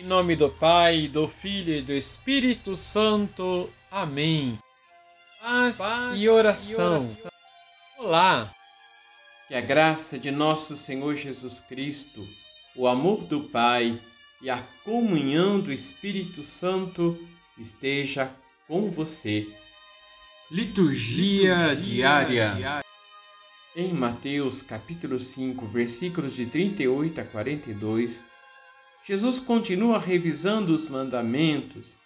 Em nome do Pai, do Filho e do Espírito Santo. Amém. Paz, Paz e, oração. e oração. Olá. Que a graça de nosso Senhor Jesus Cristo, o amor do Pai e a comunhão do Espírito Santo esteja com você. Liturgia, Liturgia diária. diária. Em Mateus capítulo 5, versículos de 38 a 42, Jesus continua revisando os mandamentos,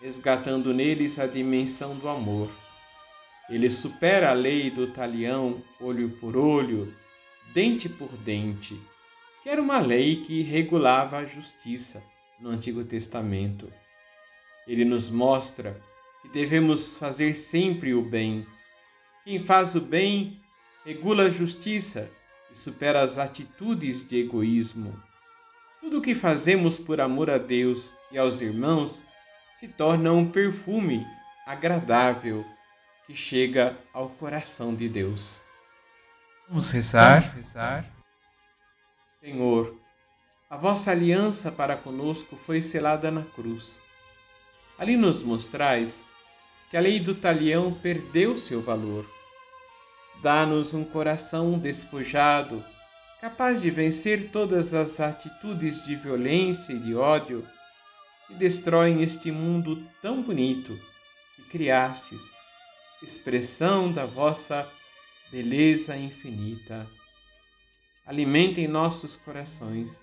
resgatando neles a dimensão do amor. Ele supera a lei do talião, olho por olho, dente por dente, que era uma lei que regulava a justiça no Antigo Testamento. Ele nos mostra que devemos fazer sempre o bem. Quem faz o bem regula a justiça e supera as atitudes de egoísmo. Tudo o que fazemos por amor a Deus e aos irmãos se torna um perfume agradável que chega ao coração de Deus. Vamos rezar. Vamos rezar. Senhor, a vossa aliança para conosco foi selada na cruz. Ali nos mostrais que a lei do talião perdeu seu valor. Dá-nos um coração despojado capaz de vencer todas as atitudes de violência e de ódio que destroem este mundo tão bonito que criastes, expressão da vossa beleza infinita. Alimente em nossos corações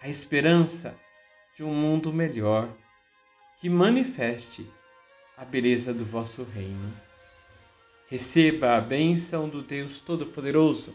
a esperança de um mundo melhor que manifeste a beleza do vosso reino. Receba a bênção do Deus Todo-Poderoso